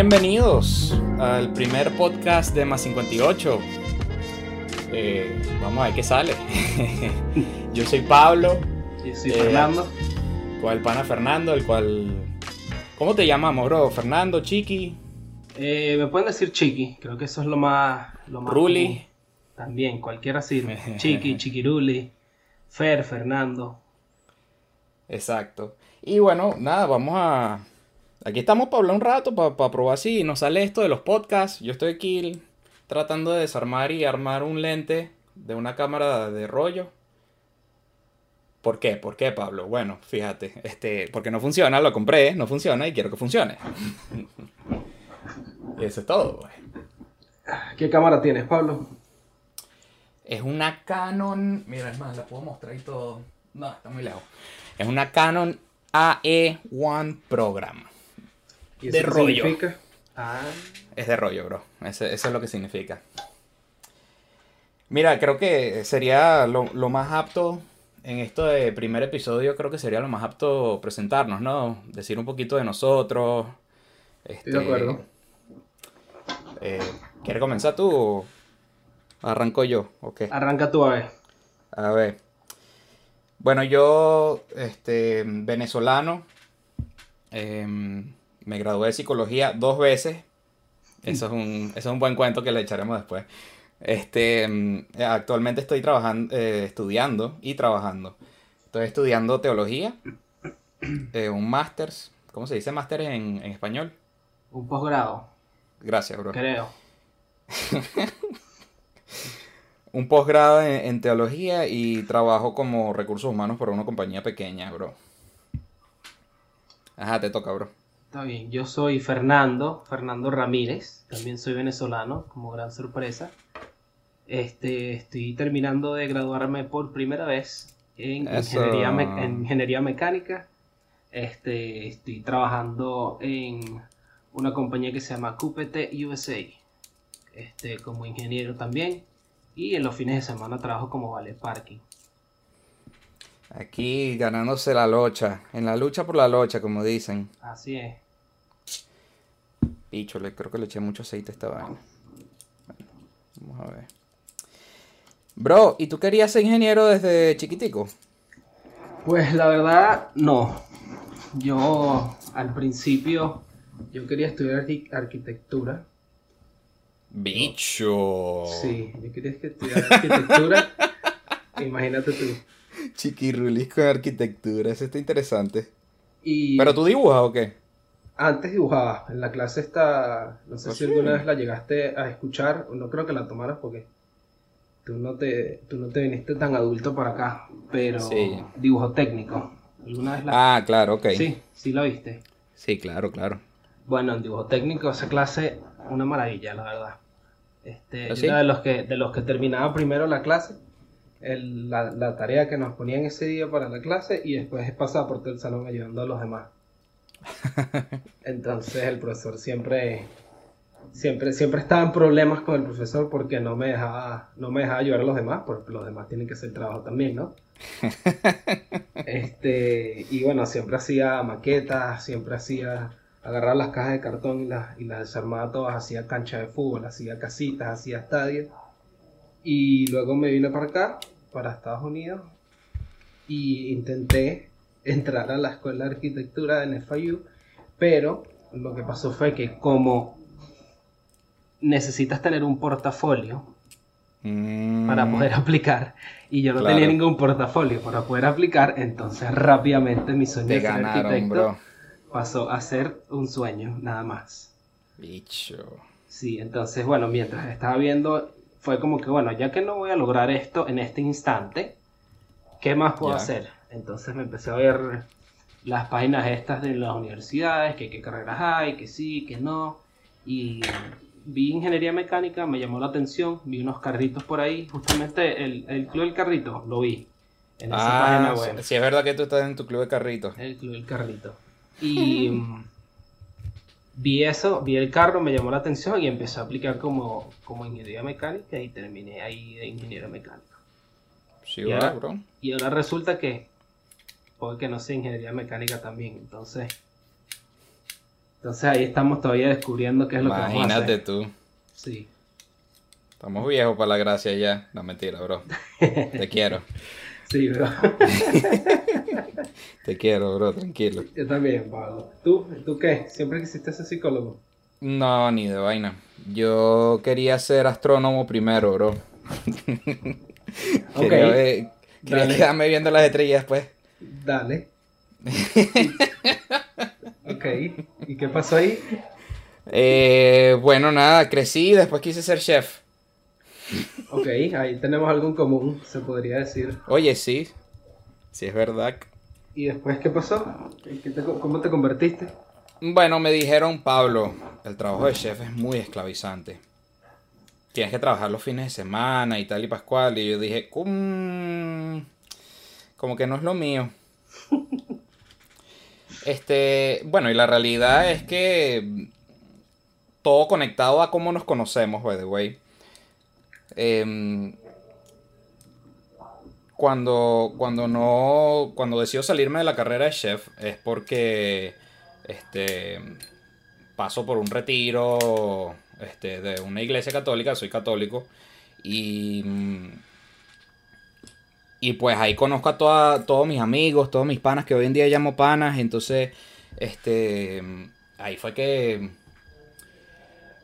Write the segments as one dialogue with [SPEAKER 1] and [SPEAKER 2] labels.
[SPEAKER 1] bienvenidos al primer podcast de Más 58. Eh, vamos a ver qué sale. Yo soy Pablo.
[SPEAKER 2] Yo soy
[SPEAKER 1] Eh,
[SPEAKER 2] Fernando.
[SPEAKER 1] Con el pana Fernando, el cual... ¿Cómo te llamamos, bro? Fernando, Chiqui,
[SPEAKER 2] Eh, me pueden decir Chiqui, creo que eso es lo más. Lo más
[SPEAKER 1] Ruli.
[SPEAKER 2] común. También, cualquiera sirve. Chiqui, Chiquiruli, Fer, Fernando.
[SPEAKER 1] Exacto. Y bueno, nada, vamos a... Aquí estamos para hablar un rato, para, probar si nos sale esto de los podcasts. Yo estoy aquí tratando de desarmar y armar un lente de una cámara de rollo. ¿Por qué? ¿Por qué, Pablo? Bueno, fíjate, este, porque no funciona, lo compré, no funciona y quiero que funcione. y eso es todo, pues.
[SPEAKER 2] ¿Qué cámara tienes, Pablo?
[SPEAKER 1] Es una Canon. Mira, es más, la puedo mostrar y todo. No, está muy lejos. Es una Canon AE1 Program.
[SPEAKER 2] ¿Y
[SPEAKER 1] De rollo.
[SPEAKER 2] significa? Ah,
[SPEAKER 1] Es de rollo, bro. Ese- eso es lo que significa. Mira, creo que sería lo, lo más apto en esto de primer episodio, creo que sería lo más apto presentarnos, ¿no? Decir un poquito de nosotros.
[SPEAKER 2] Estoy de acuerdo.
[SPEAKER 1] eh, ¿Quieres comenzar tú o arranco yo? Ok.
[SPEAKER 2] arranca tú a ver.
[SPEAKER 1] A ver. Bueno, yo, este, venezolano, em, me gradué de psicología dos veces. Eso es un, eso es un buen cuento que le echaremos después. Este, em, actualmente estoy trabajando, eh, estudiando y trabajando. Estoy estudiando teología, eh, un máster. ¿Cómo se dice máster en, en español?
[SPEAKER 2] Un posgrado,
[SPEAKER 1] Gracias, bro.
[SPEAKER 2] creo.
[SPEAKER 1] Un posgrado en, en teología y trabajo como recursos humanos para una compañía pequeña, bro. Ajá, te toca, bro.
[SPEAKER 2] Está bien. Yo soy Fernando, Fernando Ramírez. También soy venezolano, como gran sorpresa. Este, estoy terminando de graduarme por primera vez en ingeniería, me- en ingeniería mecánica. Este, estoy trabajando en una compañía que se llama QPT USA. Este, como ingeniero también. Y en los fines de semana trabajo como vale parking.
[SPEAKER 1] Aquí ganándose la locha. En la lucha por la locha, como dicen.
[SPEAKER 2] Así es.
[SPEAKER 1] Creo que le eché mucho aceite a esta vaina. Bueno, vamos a ver. Bro, ¿y tú querías ser ingeniero desde chiquitico?
[SPEAKER 2] Pues la verdad, no. Yo al principio yo quería estudiar arqui- arquitectura.
[SPEAKER 1] Bicho.
[SPEAKER 2] Sí, yo quería estudiar arquitectura. Imagínate tú.
[SPEAKER 1] Chiquirulis con arquitectura, eso está interesante.
[SPEAKER 2] Y
[SPEAKER 1] ¿Pero tú dibujas o qué?
[SPEAKER 2] Antes dibujaba. En la clase esta, no sé
[SPEAKER 1] ¿Ah,
[SPEAKER 2] si
[SPEAKER 1] sí?
[SPEAKER 2] alguna vez la llegaste a escuchar, no creo que la tomaras porque tú no te, tú no te viniste tan adulto para acá, pero
[SPEAKER 1] Sí.
[SPEAKER 2] dibujo técnico. ¿Alguna vez la...
[SPEAKER 1] Ah, claro, ok.
[SPEAKER 2] Sí, sí la viste.
[SPEAKER 1] Sí, claro, claro.
[SPEAKER 2] Bueno, en dibujo técnico esa clase, una maravilla, la verdad. Este,
[SPEAKER 1] ¿Ah,
[SPEAKER 2] yo
[SPEAKER 1] sí?
[SPEAKER 2] era de los que, de los que terminaba primero la clase, el- la, la tarea que nos ponían ese día para la clase y después pasaba por todo el salón ayudando a los demás. Entonces el profesor siempre, siempre, siempre estaba en problemas con el profesor porque no me dejaba, no me dejaba ayudar a los demás, porque los demás tienen que hacer trabajo también, ¿no? Este, y bueno, siempre hacía maquetas, siempre hacía, agarraba las cajas de cartón y las, y las desarmaba todas, hacía cancha de fútbol, hacía casitas, hacía estadios. Y luego me vine para acá, para Estados Unidos, y intenté entrar a la escuela de arquitectura en FIU, pero lo que pasó fue que como necesitas tener un portafolio
[SPEAKER 1] Mm,
[SPEAKER 2] para poder aplicar. Y yo no
[SPEAKER 1] Claro.
[SPEAKER 2] tenía ningún portafolio para poder aplicar, entonces rápidamente mi sueño
[SPEAKER 1] Te
[SPEAKER 2] de ser
[SPEAKER 1] ganaron,
[SPEAKER 2] arquitecto
[SPEAKER 1] bro.
[SPEAKER 2] pasó a ser un sueño, nada más.
[SPEAKER 1] Bicho.
[SPEAKER 2] Sí, entonces, bueno, mientras estaba viendo, fue como que, bueno, ya que no voy a lograr esto en este instante, ¿qué más puedo hacer? Entonces me empecé a ver las páginas estas de las universidades, que qué carreras hay, que sí, que no, y vi ingeniería mecánica, me llamó la atención, vi unos carritos por ahí, justamente el, el club del carrito, lo vi en esa
[SPEAKER 1] Ah,
[SPEAKER 2] página web.
[SPEAKER 1] si es verdad que tú estás en tu club de carritos.
[SPEAKER 2] El club del carrito. Y mm, vi eso, vi el carro, me llamó la atención y empecé a aplicar como, como ingeniería mecánica y terminé ahí de ingeniero mecánico.
[SPEAKER 1] Sí,
[SPEAKER 2] Y ahora-
[SPEAKER 1] bro.
[SPEAKER 2] Y ahora resulta que, porque no sé ingeniería mecánica también, entonces Entonces ahí estamos todavía descubriendo qué es lo que vamos a
[SPEAKER 1] Imagínate
[SPEAKER 2] hacer.
[SPEAKER 1] tú.
[SPEAKER 2] Sí.
[SPEAKER 1] Estamos viejos para la gracia ya. No, mentira, bro. Te quiero.
[SPEAKER 2] Sí, bro.
[SPEAKER 1] Te quiero, bro, tranquilo.
[SPEAKER 2] Yo también, Pablo. ¿Tú? ¿Tú qué? ¿Siempre quisiste ser psicólogo?
[SPEAKER 1] No, ni de vaina. Yo quería ser astrónomo primero, bro.
[SPEAKER 2] Ok.
[SPEAKER 1] Quería, ver- quería quedarme viendo las estrellas, pues.
[SPEAKER 2] Dale. ok. ¿Y qué pasó ahí?
[SPEAKER 1] Eh, bueno, nada, crecí y después quise ser chef.
[SPEAKER 2] Ok, ahí tenemos algo en común, se podría decir.
[SPEAKER 1] Oye, sí. Sí, es verdad.
[SPEAKER 2] ¿Y después qué pasó? ¿En qué te- ¿Cómo te convertiste?
[SPEAKER 1] Bueno, me dijeron, Pablo, el trabajo de chef es muy esclavizante. Tienes que trabajar los fines de semana y tal y pascual. Y yo dije, "Mm, como que no es lo mío. Este, bueno, y la realidad es que todo conectado a cómo nos conocemos, by the way. Em, cuando, cuando no, cuando decido salirme de la carrera de chef es porque este, paso por un retiro este, de una iglesia católica, soy católico, y, mm, y pues ahí conozco a toda- todos mis amigos, todos mis panas que hoy en día llamo panas, entonces este, ahí fue que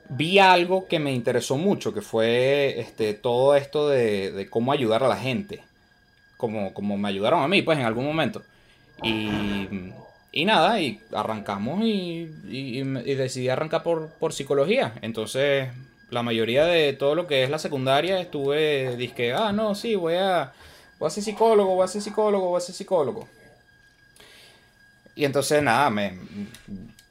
[SPEAKER 1] vi algo que me interesó mucho, que fue este, todo esto de, de cómo ayudar a la gente, como, como me ayudaron a mí, pues en algún momento. Y, y nada, y arrancamos y, y- decidí arrancar por, por psicología. Entonces, la mayoría de todo lo que es la secundaria estuve, dije, ah, no, sí, voy a, voy a ser psicólogo, voy a ser psicólogo, voy a ser psicólogo. Y entonces, nada, me,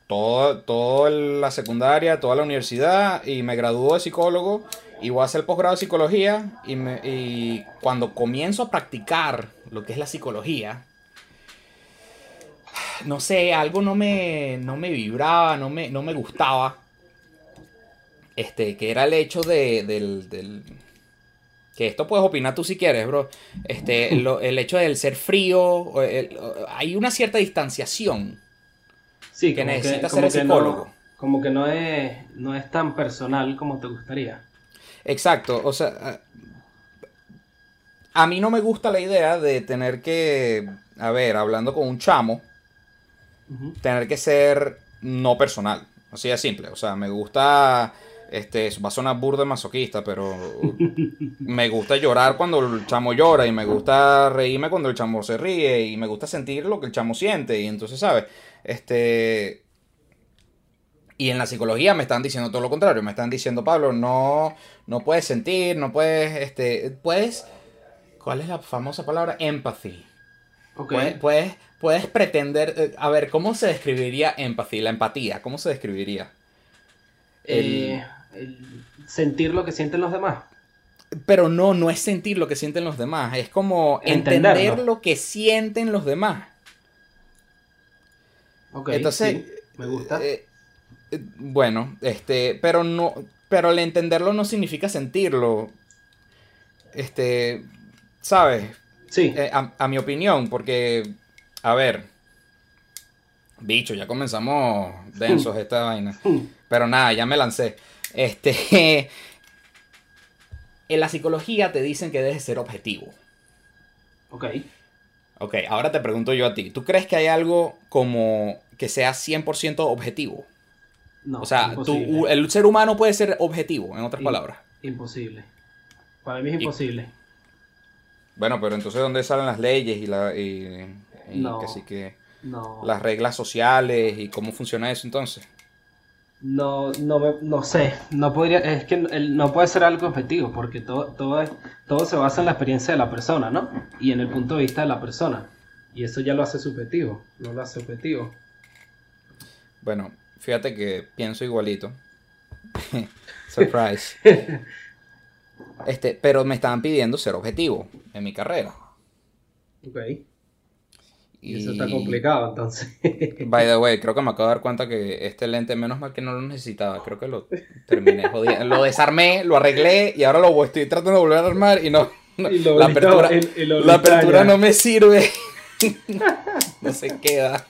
[SPEAKER 1] todo, toda la secundaria, toda la universidad, y me graduó de psicólogo, y voy a hacer posgrado de psicología, y, me- y cuando comienzo a practicar lo que es la psicología, no sé, algo no me, no me vibraba, no me, no me gustaba. Este, que era el hecho de, del, del- Que esto puedes opinar tú si quieres, bro. Este, lo- el hecho del ser frío, el- hay una cierta distanciación.
[SPEAKER 2] Sí,
[SPEAKER 1] Que necesita ser psicólogo.
[SPEAKER 2] No, como que no es, no es tan personal como te gustaría.
[SPEAKER 1] Exacto, o sea, a- mí no me gusta la idea de tener que, a ver, hablando con un chamo, tener que ser no personal, así de simple, o sea, me gusta, este, va a sonar burda masoquista, pero me gusta llorar cuando el chamo llora y me gusta reírme cuando el chamo se ríe y me gusta sentir lo que el chamo siente y entonces, ¿sabes? Este... Y en la psicología me están diciendo todo lo contrario, me están diciendo, Pablo, no, no puedes sentir, no puedes, este, puedes, ¿cuál es la famosa palabra? Empathy.
[SPEAKER 2] Ok.
[SPEAKER 1] Puedes, puedes, puedes pretender, eh, a ver, ¿cómo se describiría empathy? La empatía, ¿cómo se describiría?
[SPEAKER 2] Eh, el sentir lo que sienten los demás.
[SPEAKER 1] Pero no, no es sentir lo que sienten los demás, es como
[SPEAKER 2] Entenderlo.
[SPEAKER 1] entender lo que sienten los demás.
[SPEAKER 2] Ok,
[SPEAKER 1] Entonces,
[SPEAKER 2] sí, me gusta.
[SPEAKER 1] Eh, eh, bueno, este, pero no, pero el entenderlo no significa sentirlo. Este, ¿sabes?
[SPEAKER 2] sí,
[SPEAKER 1] Eh, a, a mi opinión, porque, a ver, bicho, ya comenzamos densos esta vaina. Pero nada, ya me lancé. Este, en la psicología te dicen que debes ser objetivo.
[SPEAKER 2] ok.
[SPEAKER 1] Ok, ahora te pregunto yo a ti. ¿Tú crees que hay algo como que sea 100% objetivo?
[SPEAKER 2] No,
[SPEAKER 1] o sea, tú- el ser humano puede ser objetivo, en otras palabras.
[SPEAKER 2] Imposible. Para mí es
[SPEAKER 1] Y-
[SPEAKER 2] imposible.
[SPEAKER 1] Bueno, pero entonces ¿dónde salen las leyes y, la, y, y
[SPEAKER 2] No.
[SPEAKER 1] que sí que
[SPEAKER 2] No,
[SPEAKER 1] las reglas sociales y cómo funciona eso entonces?
[SPEAKER 2] No, no, me- no sé. No podría, es que no puede ser algo objetivo porque todo, todo, es, todo se basa en la experiencia de la persona, ¿no? Y en el punto de vista de la persona. Y eso ya lo hace subjetivo, no lo hace objetivo.
[SPEAKER 1] Bueno, fíjate que pienso igualito. Surprise. Este, pero me estaban pidiendo ser objetivo en mi carrera.
[SPEAKER 2] Ok. Y eso está complicado entonces.
[SPEAKER 1] By the way, creo que me acabo de dar cuenta que este lente, menos mal que no lo necesitaba, creo que lo terminé jodiendo. Lo desarmé, lo arreglé y ahora lo estoy tratando de volver a armar y no. no,
[SPEAKER 2] Y lo
[SPEAKER 1] la apertura,
[SPEAKER 2] el- el
[SPEAKER 1] la apertura no me sirve. no se queda.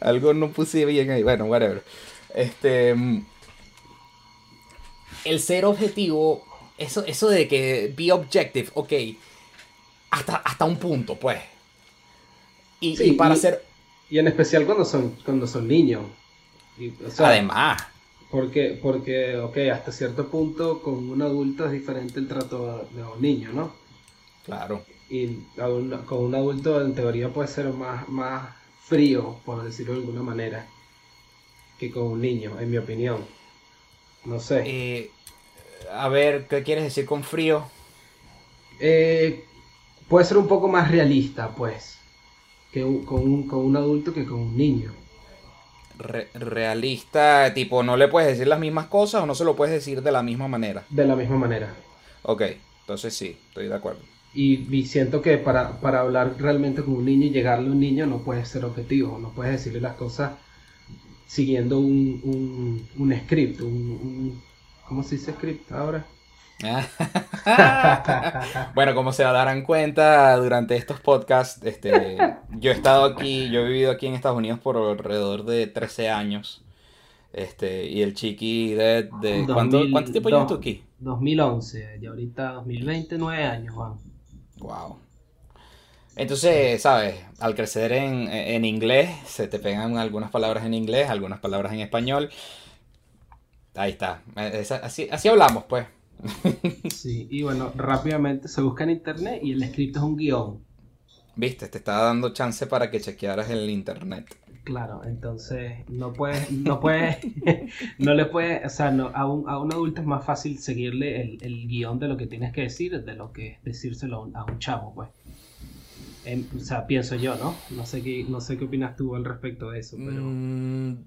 [SPEAKER 1] Algo no puse bien ahí. Bueno, whatever. Este. mm, El ser objetivo. Eso, eso de que be objective, ok. Hasta, hasta un punto, pues. Y,
[SPEAKER 2] Sí,
[SPEAKER 1] y para
[SPEAKER 2] y-
[SPEAKER 1] ser.
[SPEAKER 2] Y en especial cuando son, cuando son niños. Y, o sea,
[SPEAKER 1] Además.
[SPEAKER 2] Porque, porque, ok, hasta cierto punto con un adulto es diferente el trato de un niño, ¿no?
[SPEAKER 1] Claro.
[SPEAKER 2] Y con un adulto en teoría puede ser más, más frío, por decirlo de alguna manera, que con un niño, en mi opinión. No sé.
[SPEAKER 1] Eh, a ver, ¿qué quieres decir con frío?
[SPEAKER 2] Eh, puede ser un poco más realista, pues, que un- con, un, con un adulto que con un niño.
[SPEAKER 1] Re- realista, tipo, no le puedes decir las mismas cosas o no se lo puedes decir de la misma manera.
[SPEAKER 2] De la misma manera.
[SPEAKER 1] Ok, entonces sí, estoy de acuerdo.
[SPEAKER 2] Y, y siento que para, para hablar realmente con un niño y llegarle a un niño no puedes ser objetivo, no puedes decirle las cosas siguiendo un, un, un script, un, un- ¿Cómo se dice script ahora?
[SPEAKER 1] bueno, como se darán cuenta durante estos podcasts, este, yo he estado aquí, yo he vivido aquí en Estados Unidos por alrededor de 13 años. Este, y el chiqui de, de ¿cuánto,
[SPEAKER 2] 2000,
[SPEAKER 1] ¿cuánto tiempo llevas tú aquí?
[SPEAKER 2] 2011, y ahorita 2020, 9 años, Juan.
[SPEAKER 1] Wow. Entonces, ¿sabes? Al crecer en, en inglés, se te pegan algunas palabras en inglés, algunas palabras en español. Ahí está. Esa- así, así hablamos, pues.
[SPEAKER 2] Sí, y bueno, rápidamente se busca en internet y el script es un guion.
[SPEAKER 1] Viste, te estaba dando chance para que chequearas el internet.
[SPEAKER 2] Claro, entonces no puedes, no puedes, no le puedes, o sea, no, a, un, a un adulto es más fácil seguirle el, el guion de lo que tienes que decir de lo que decírselo a un, a un chavo, pues. O sea, pienso yo, ¿no? No sé qué, no sé qué opinas tú al respecto de eso, pero
[SPEAKER 1] Mm,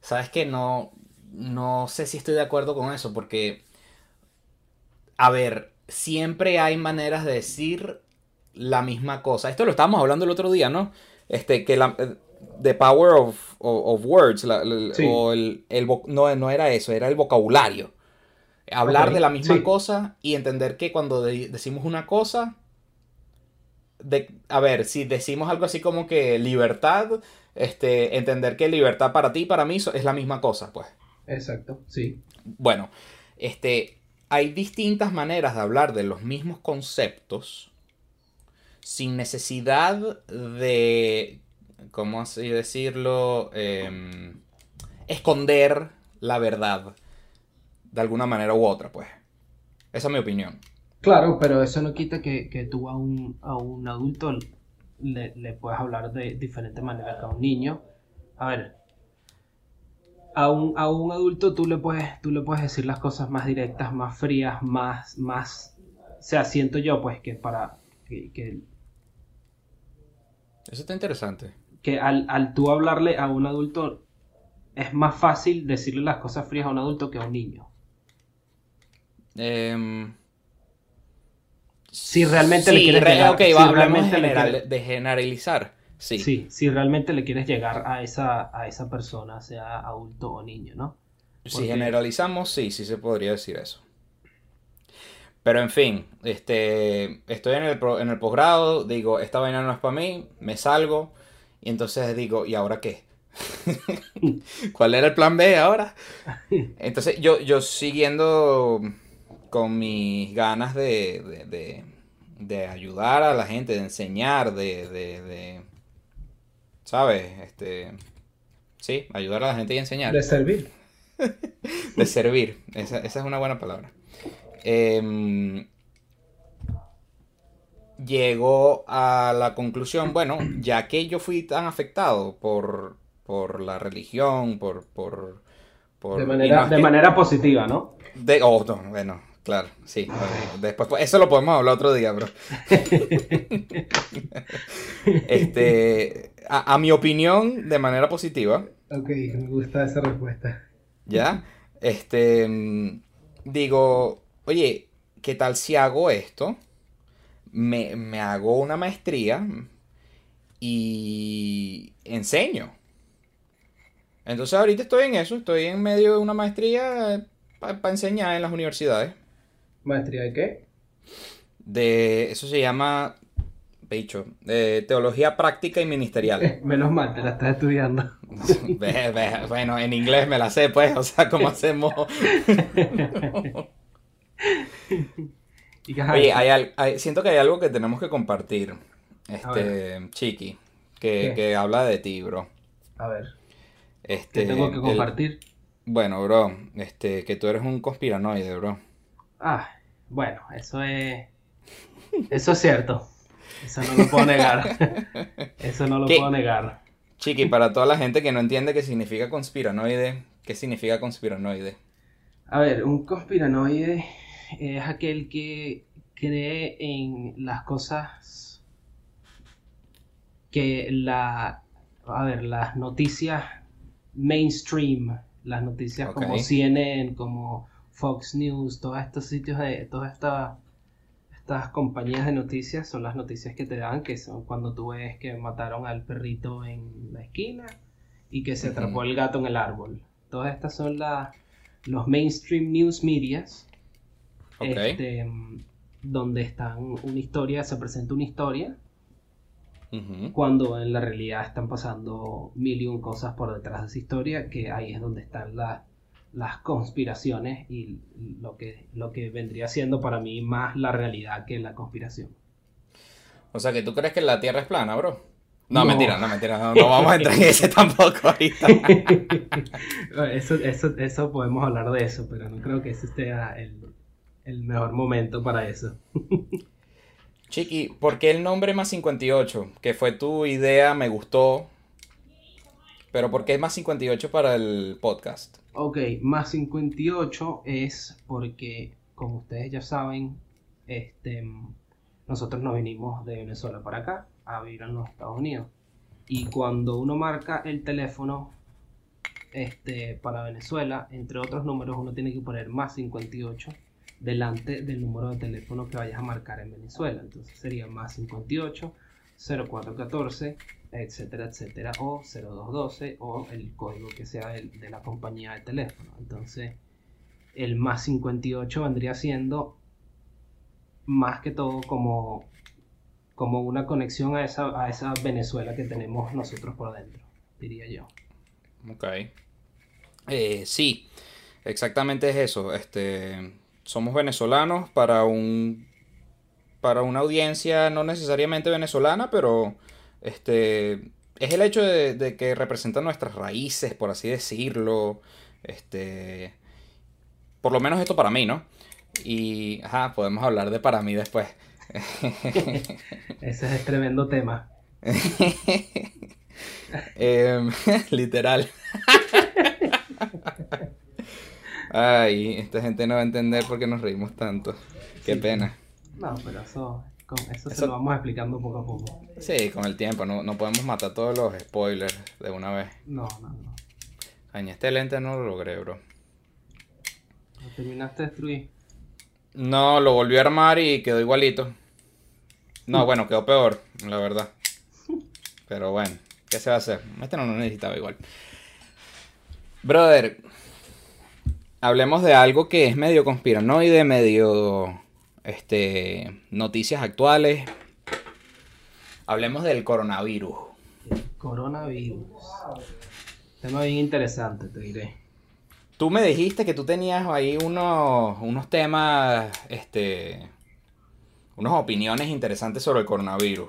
[SPEAKER 1] Sabes que no, no sé si estoy de acuerdo con eso, porque, a ver, siempre hay maneras de decir la misma cosa. Esto lo estábamos hablando el otro día, ¿no? Este, que la, eh, the power of, of, of words, la- la-
[SPEAKER 2] Sí.
[SPEAKER 1] o el, el no, no era eso, era el vocabulario. Hablar de la misma
[SPEAKER 2] sí.
[SPEAKER 1] cosa y entender que cuando de- decimos una cosa, de, a ver, si decimos algo así como que libertad, este, entender que libertad para ti y para mí es la misma cosa, pues.
[SPEAKER 2] Exacto, sí.
[SPEAKER 1] Bueno, este, hay distintas maneras de hablar de los mismos conceptos sin necesidad de, ¿cómo así decirlo? Em, esconder la verdad de alguna manera u otra, pues. Esa es mi opinión.
[SPEAKER 2] Claro, pero eso no quita que, que tú a un, a un adulto le, le puedas hablar de diferente manera que a un niño. A ver, a un, a un adulto tú le puedes, tú le puedes decir las cosas más directas, más frías, más, más, o sea, siento yo pues que para, que, que,
[SPEAKER 1] Eso está interesante.
[SPEAKER 2] que al, al tú hablarle a un adulto es más fácil decirle las cosas frías a un adulto que a un niño.
[SPEAKER 1] Em,
[SPEAKER 2] Si realmente le quieres
[SPEAKER 1] re-
[SPEAKER 2] llegar,
[SPEAKER 1] ok,
[SPEAKER 2] si
[SPEAKER 1] va,
[SPEAKER 2] realmente le
[SPEAKER 1] general- de generalizar. Sí.
[SPEAKER 2] Sí, si realmente le quieres llegar a esa, a esa persona, sea adulto o niño, ¿no?
[SPEAKER 1] Si generalizamos, sí, sí se podría decir eso. Pero en fin, este, estoy en el, pro- en el posgrado, digo, esta vaina no es para mí, me salgo, y entonces digo, ¿y ahora qué? ¿Cuál era el plan B ahora? Entonces yo, yo siguiendo con mis ganas de, de, de- de ayudar a la gente, de enseñar, de, de, de- ¿sabes? Este, sí, ayudar a la gente y enseñar
[SPEAKER 2] De servir.
[SPEAKER 1] de servir. Esa, esa es una buena palabra. Em, llegó a la conclusión, bueno, ya que yo fui tan afectado por, por la religión, por... por, por
[SPEAKER 2] De manera, de manera positiva, ¿no?
[SPEAKER 1] de- oh, no, bueno, claro, sí. Después, pues, eso lo podemos hablar otro día, bro. este, a, a mi opinión, de manera positiva,
[SPEAKER 2] Ok, me gusta esa respuesta.
[SPEAKER 1] ¿Ya? Este, mm, digo, oye, ¿qué tal si hago esto? Me, me hago una maestría y enseño. Entonces ahorita estoy en eso, estoy en medio de una maestría para enseñar en las universidades.
[SPEAKER 2] ¿Maestría de qué?
[SPEAKER 1] De, eso se llama Bicho. Eh, teología práctica y ministerial.
[SPEAKER 2] Menos mal, te la estás estudiando.
[SPEAKER 1] Bueno, en inglés me la sé, pues. O sea, ¿cómo hacemos? Oye, hay hay- siento que hay algo que tenemos que compartir. Este, Chiqui, que, habla de ti, bro.
[SPEAKER 2] A ver,
[SPEAKER 1] Este,
[SPEAKER 2] ¿qué tengo que
[SPEAKER 1] el-
[SPEAKER 2] compartir?
[SPEAKER 1] bueno, bro, este, que tú eres un conspiranoide, bro.
[SPEAKER 2] Ah, bueno, eso es. Eso es cierto. Eso no lo puedo negar. Eso no lo
[SPEAKER 1] ¿Qué?
[SPEAKER 2] puedo negar.
[SPEAKER 1] Chiqui, para toda la gente que no entiende qué significa conspiranoide, ¿qué significa conspiranoide?
[SPEAKER 2] A ver, un conspiranoide es aquel que cree en las cosas que la, a ver, las noticias mainstream, las noticias como. CNN, como Fox News, todos estos sitios de, todas estas estas compañías de noticias son las noticias que te dan, que son cuando tú ves que mataron al perrito en la esquina y que se atrapó el gato en el árbol. Todas estas son las los mainstream news medias, este, donde están una historia, se presenta una historia, cuando en la realidad están pasando mil y un cosas por detrás de esa historia, que ahí es donde están la- las conspiraciones y lo que, lo que vendría siendo para mí más la realidad que la conspiración.
[SPEAKER 1] O sea, que tú crees que la Tierra es plana, bro. No,
[SPEAKER 2] No.
[SPEAKER 1] mentira, no, mentira, no, no vamos a entrar en ese tampoco ahorita.
[SPEAKER 2] eso, eso, eso podemos hablar de eso, pero no creo que ese sea el, el mejor momento para eso.
[SPEAKER 1] Chiqui, ¿por qué el nombre más 58? Que fue tu idea, me gustó. Pero ¿por qué más 58 para el podcast?
[SPEAKER 2] Ok, más 58 es porque, como ustedes ya saben, este, nosotros nos vinimos de Venezuela para acá a vivir en los Estados Unidos. Y cuando uno marca el teléfono este, para Venezuela, entre otros números, uno tiene que poner más 58 delante del número de teléfono que vayas a marcar en Venezuela. Entonces sería más 58 0414 etcétera, etcétera, o 0212 o el código que sea del- de, la compañía de teléfono. Entonces, el más 58 vendría siendo más que todo como, como una conexión a esa, a esa Venezuela que tenemos nosotros por dentro, diría yo.
[SPEAKER 1] Ok. Eh, sí, exactamente es eso. Este, somos venezolanos para un para una audiencia no necesariamente venezolana, pero este es el hecho de, de que representan nuestras raíces, por así decirlo. Este, por lo menos esto para mí, ¿no? Y, ajá, podemos hablar de para mí después.
[SPEAKER 2] Ese es tremendo tema.
[SPEAKER 1] Em, literal. Ay, esta gente no va a entender por qué nos reímos tanto. Qué
[SPEAKER 2] Sí.
[SPEAKER 1] pena.
[SPEAKER 2] No, pero eso, con eso, se lo vamos explicando poco a poco.
[SPEAKER 1] Sí, con el tiempo, no, no podemos matar todos los spoilers de una vez.
[SPEAKER 2] No, no, no.
[SPEAKER 1] Este lente no lo logré, bro.
[SPEAKER 2] Lo terminaste de destruir.
[SPEAKER 1] No, lo volví a armar y quedó igualito. No, bueno, quedó peor, la verdad. Pero bueno, ¿qué se va a hacer? Este no lo necesitaba igual. Brother, hablemos de algo que es medio conspiranoide, medio este noticias actuales. Hablemos del coronavirus.
[SPEAKER 2] Coronavirus. Tema bien interesante, te diré.
[SPEAKER 1] Tú me dijiste que tú tenías ahí unos, unos temas, este, unas opiniones interesantes sobre el coronavirus.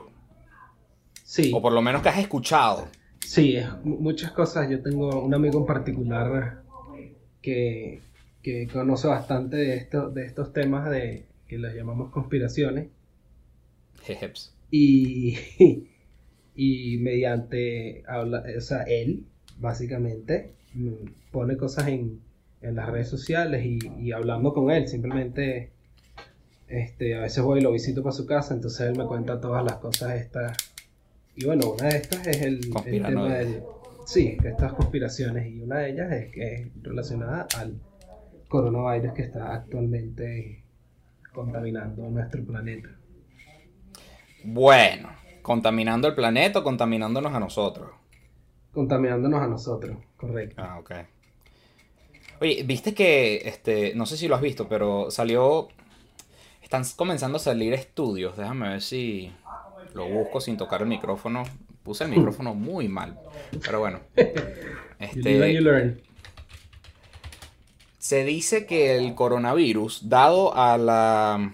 [SPEAKER 2] Sí,
[SPEAKER 1] O por lo menos que has escuchado.
[SPEAKER 2] sí, muchas cosas. Yo tengo un amigo en particular que, que conoce bastante de, esto, de estos temas de que los llamamos conspiraciones.
[SPEAKER 1] Jejeps.
[SPEAKER 2] Y, y mediante, habla, o sea, él, básicamente, mm, pone cosas en, en las redes sociales y, y hablando con él, simplemente, este, a veces voy y lo visito para su casa, entonces él me cuenta todas las cosas estas. Y bueno, una de estas es el, el tema del... Sí, estas conspiraciones y una de ellas es que es relacionada al coronavirus que está actualmente contaminando nuestro planeta.
[SPEAKER 1] Bueno, contaminando el planeta o contaminándonos a nosotros.
[SPEAKER 2] Contaminándonos a nosotros, correcto.
[SPEAKER 1] Ah, ok. Oye, viste que, este, no sé si lo has visto, pero salió, están comenzando a salir estudios, déjame ver si lo busco sin tocar el micrófono. Puse el micrófono muy mal. Pero bueno.
[SPEAKER 2] Este,
[SPEAKER 1] se dice que el coronavirus, dado a la,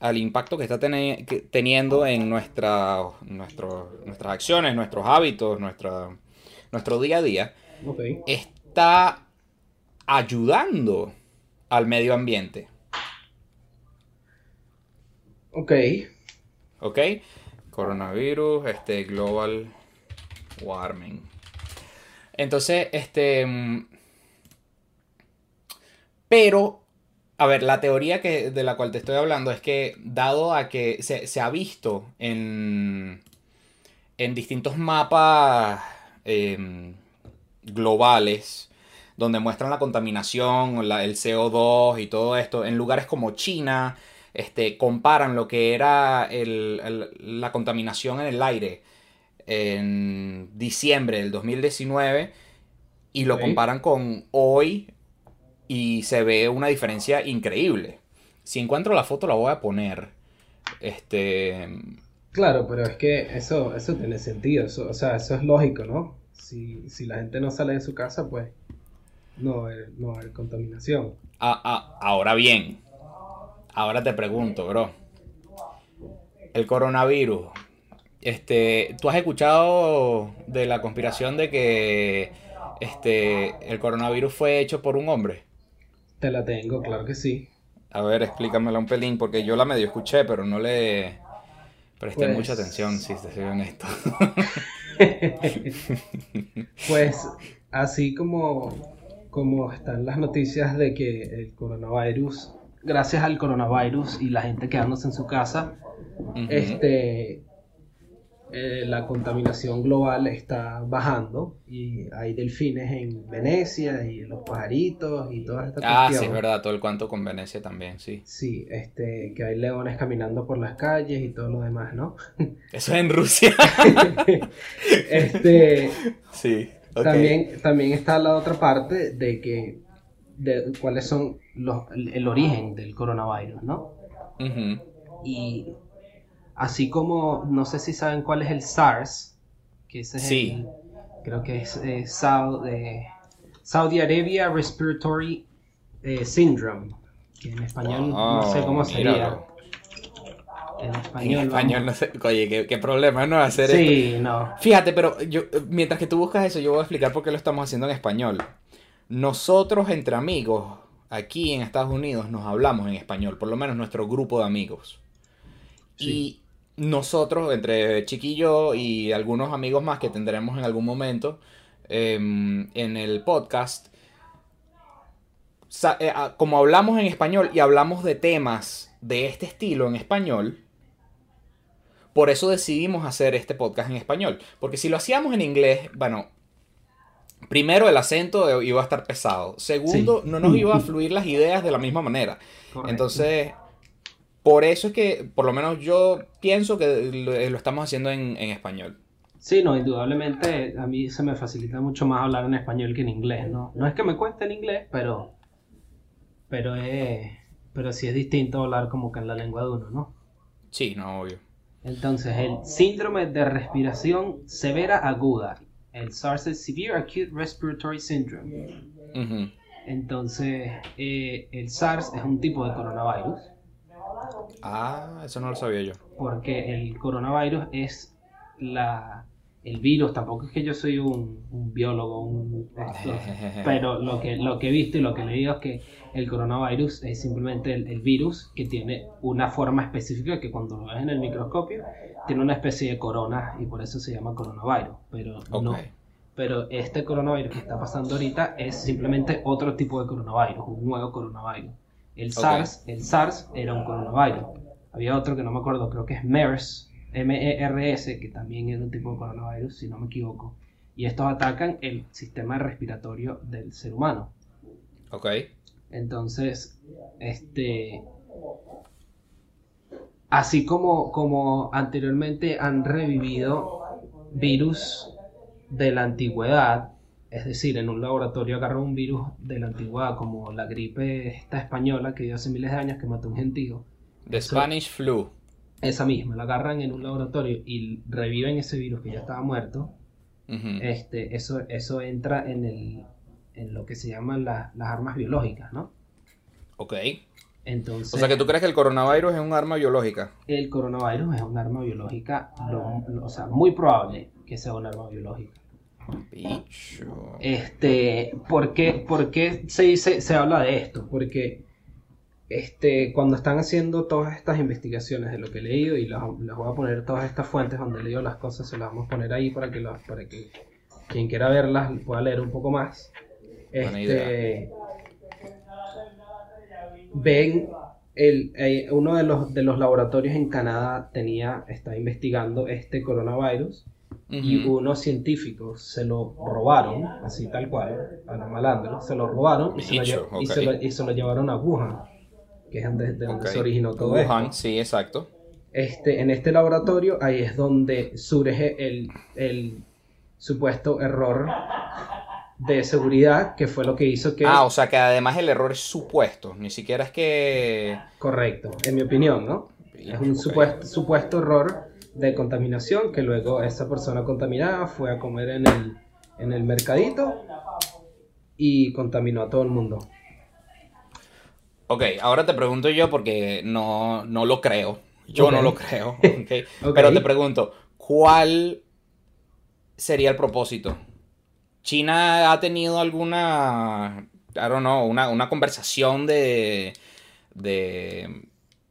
[SPEAKER 1] al impacto que está teniendo en nuestra, nuestras acciones, nuestros hábitos, nuestra, nuestro día a día, está ayudando al medio ambiente.
[SPEAKER 2] Ok.
[SPEAKER 1] Ok. Coronavirus, este, global warming. Entonces, este... Pero, a ver, la teoría que, de la cual te estoy hablando es que, dado a que se, ha visto en, en distintos mapas em, globales, donde muestran la contaminación, el CO2 y todo esto, en lugares como China, este, comparan lo que era la contaminación en el aire en diciembre del 2019 y lo comparan con hoy y se ve una diferencia increíble. Si encuentro la foto la voy a poner. Este.
[SPEAKER 2] Claro, pero es que eso, eso tiene sentido, o sea, eso es lógico, ¿no? Si, si la gente no sale de su casa, pues no hay, no hay contaminación.
[SPEAKER 1] Ah, ah, ahora bien, ahora te pregunto, bro. El coronavirus. Este, ¿tú has escuchado de la conspiración de que este el coronavirus fue hecho por un hombre?
[SPEAKER 2] Te la tengo, claro que sí.
[SPEAKER 1] A ver, explícamela un pelín, porque yo la medio escuché, pero no le presté pues mucha atención, si te soy honesto.
[SPEAKER 2] pues así como, como están las noticias de que el coronavirus, gracias al coronavirus y la gente quedándose en su casa, este eh, la contaminación global está bajando y hay delfines en Venecia y los pajaritos y todas estas
[SPEAKER 1] Ah, sí, es verdad, todo el cuanto con Venecia también, sí.
[SPEAKER 2] Sí, este, que hay leones caminando por las calles y todo lo demás, ¿no?
[SPEAKER 1] Eso es en Rusia.
[SPEAKER 2] este,
[SPEAKER 1] sí.
[SPEAKER 2] También, también está la otra parte de que de cuáles son los, el, origen del coronavirus, ¿no? Y Así como, no sé si saben cuál es el SARS, que ese es sí. creo que es eh, Saudi, Arabia Respiratory eh, Syndrome, que en español no sé cómo sería.
[SPEAKER 1] En español, en español no sé. Oye, ¿qué, problema no hacer
[SPEAKER 2] sí, no.
[SPEAKER 1] Fíjate, pero yo, mientras que tú buscas eso, yo voy a explicar por qué lo estamos haciendo en español. Nosotros, entre amigos, aquí en Estados Unidos, nos hablamos en español, por lo menos nuestro grupo de amigos. Y nosotros, entre Chiquillo y algunos amigos más que tendremos en algún momento em, en el podcast, eh, como hablamos en español y hablamos de temas de este estilo en español, por eso decidimos hacer este podcast en español. Porque si lo hacíamos en inglés, bueno, primero el acento iba a estar pesado. Segundo, no nos iba a fluir las ideas de la misma manera. Entonces por eso es que, por lo menos yo pienso que lo, estamos haciendo en, español.
[SPEAKER 2] Sí, no, indudablemente a mí se me facilita mucho más hablar en español que en inglés, ¿no? No es que me cueste en inglés, pero pero es pero sí es distinto hablar como que en la lengua de uno, ¿no?
[SPEAKER 1] Sí, no, obvio.
[SPEAKER 2] Entonces, el síndrome de respiración severa aguda, el SARS es Severe Acute Respiratory Syndrome. Entonces, eh, el SARS es un tipo de coronavirus
[SPEAKER 1] Ah, eso no lo sabía yo.
[SPEAKER 2] Porque el coronavirus es la el virus, tampoco es que yo soy un, biólogo, un, pero lo que, lo que he visto y lo que he leído es que el coronavirus es simplemente el, virus que tiene una forma específica que cuando lo ves en el microscopio tiene una especie de corona y por eso se llama coronavirus. Pero no, pero este coronavirus que está pasando ahorita es simplemente otro tipo de coronavirus, un nuevo coronavirus. El SARS, el SARS era un coronavirus. Había otro que no me acuerdo, creo que es MERS, M-E-R-S, que también es un tipo de coronavirus, si no me equivoco. Y estos atacan el sistema respiratorio del ser humano.
[SPEAKER 1] Ok.
[SPEAKER 2] Entonces, este. Así como, como anteriormente han revivido virus de la antigüedad, es decir, en un laboratorio agarró un virus de la antigüedad, como la gripe esta española que dio hace miles de años que mató a un gentío.
[SPEAKER 1] The Spanish flu.
[SPEAKER 2] esa misma, la agarran en un laboratorio y reviven ese virus que ya estaba muerto, este, eso, eso entra en, el, en lo que se llaman la- las armas biológicas, ¿no?
[SPEAKER 1] Ok.
[SPEAKER 2] Entonces,
[SPEAKER 1] O sea que tú crees que el coronavirus es un arma biológica.
[SPEAKER 2] el coronavirus es un arma biológica, lo- lo- o sea, muy probable que sea un arma biológica.
[SPEAKER 1] Bicho.
[SPEAKER 2] Este, ¿por qué, por qué se, dice- se habla de esto? Porque este, cuando están haciendo todas estas investigaciones de lo que he leído, y las, las voy a poner todas estas fuentes donde he leído las cosas, se las vamos a poner ahí para que, las- para que quien quiera verlas pueda leer un poco más. Este, ven, el, eh, uno de los, de los laboratorios en Canadá tenía, está investigando este coronavirus y
[SPEAKER 1] Ujú.
[SPEAKER 2] unos científicos se lo robaron, así tal cual, a los malandros, se lo robaron y se lo, y se lo- y se lo llevaron a Wuhan, que es donde, de donde se originó todo
[SPEAKER 1] Wuhan,
[SPEAKER 2] esto.
[SPEAKER 1] sí, exacto.
[SPEAKER 2] Este, en este laboratorio, ahí es donde surge el, el supuesto error de seguridad, que fue lo que hizo que...
[SPEAKER 1] Ah, o sea que además el error es supuesto, ni siquiera es que...
[SPEAKER 2] Correcto, en mi opinión, ¿no? Es un supuesto, supuesto error de contaminación que luego esa persona contaminada fue a comer en el, en el mercadito y contaminó a todo el mundo.
[SPEAKER 1] Ok, ahora te pregunto yo porque no, no lo creo. Yo no lo creo. ok.
[SPEAKER 2] Ok.
[SPEAKER 1] Pero te pregunto, ¿cuál sería el propósito? ¿China ha tenido alguna, I don't know, una, una conversación de, de,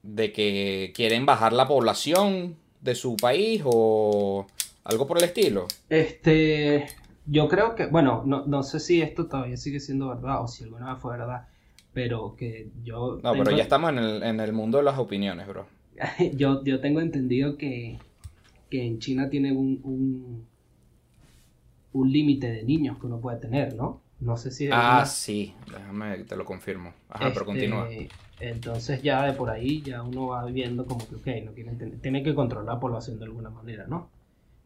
[SPEAKER 1] de que quieren bajar la población de su país o algo por el estilo?
[SPEAKER 2] Este, yo creo que, bueno, no, no sé si esto todavía sigue siendo verdad o si alguna vez fue verdad, pero que yo
[SPEAKER 1] No, pero ya estamos en el, en el mundo de las opiniones, bro.
[SPEAKER 2] yo, yo tengo entendido que, que en China tienen un, un, un límite de niños que uno puede tener, ¿no? No sé si
[SPEAKER 1] Ah, sí, déjame, te lo confirmo. Ajá, pero
[SPEAKER 2] Este,
[SPEAKER 1] continúa.
[SPEAKER 2] Entonces ya de por ahí ya uno va viendo como que, ok, no quieren tener- tiene que controlar la población de alguna manera, ¿no?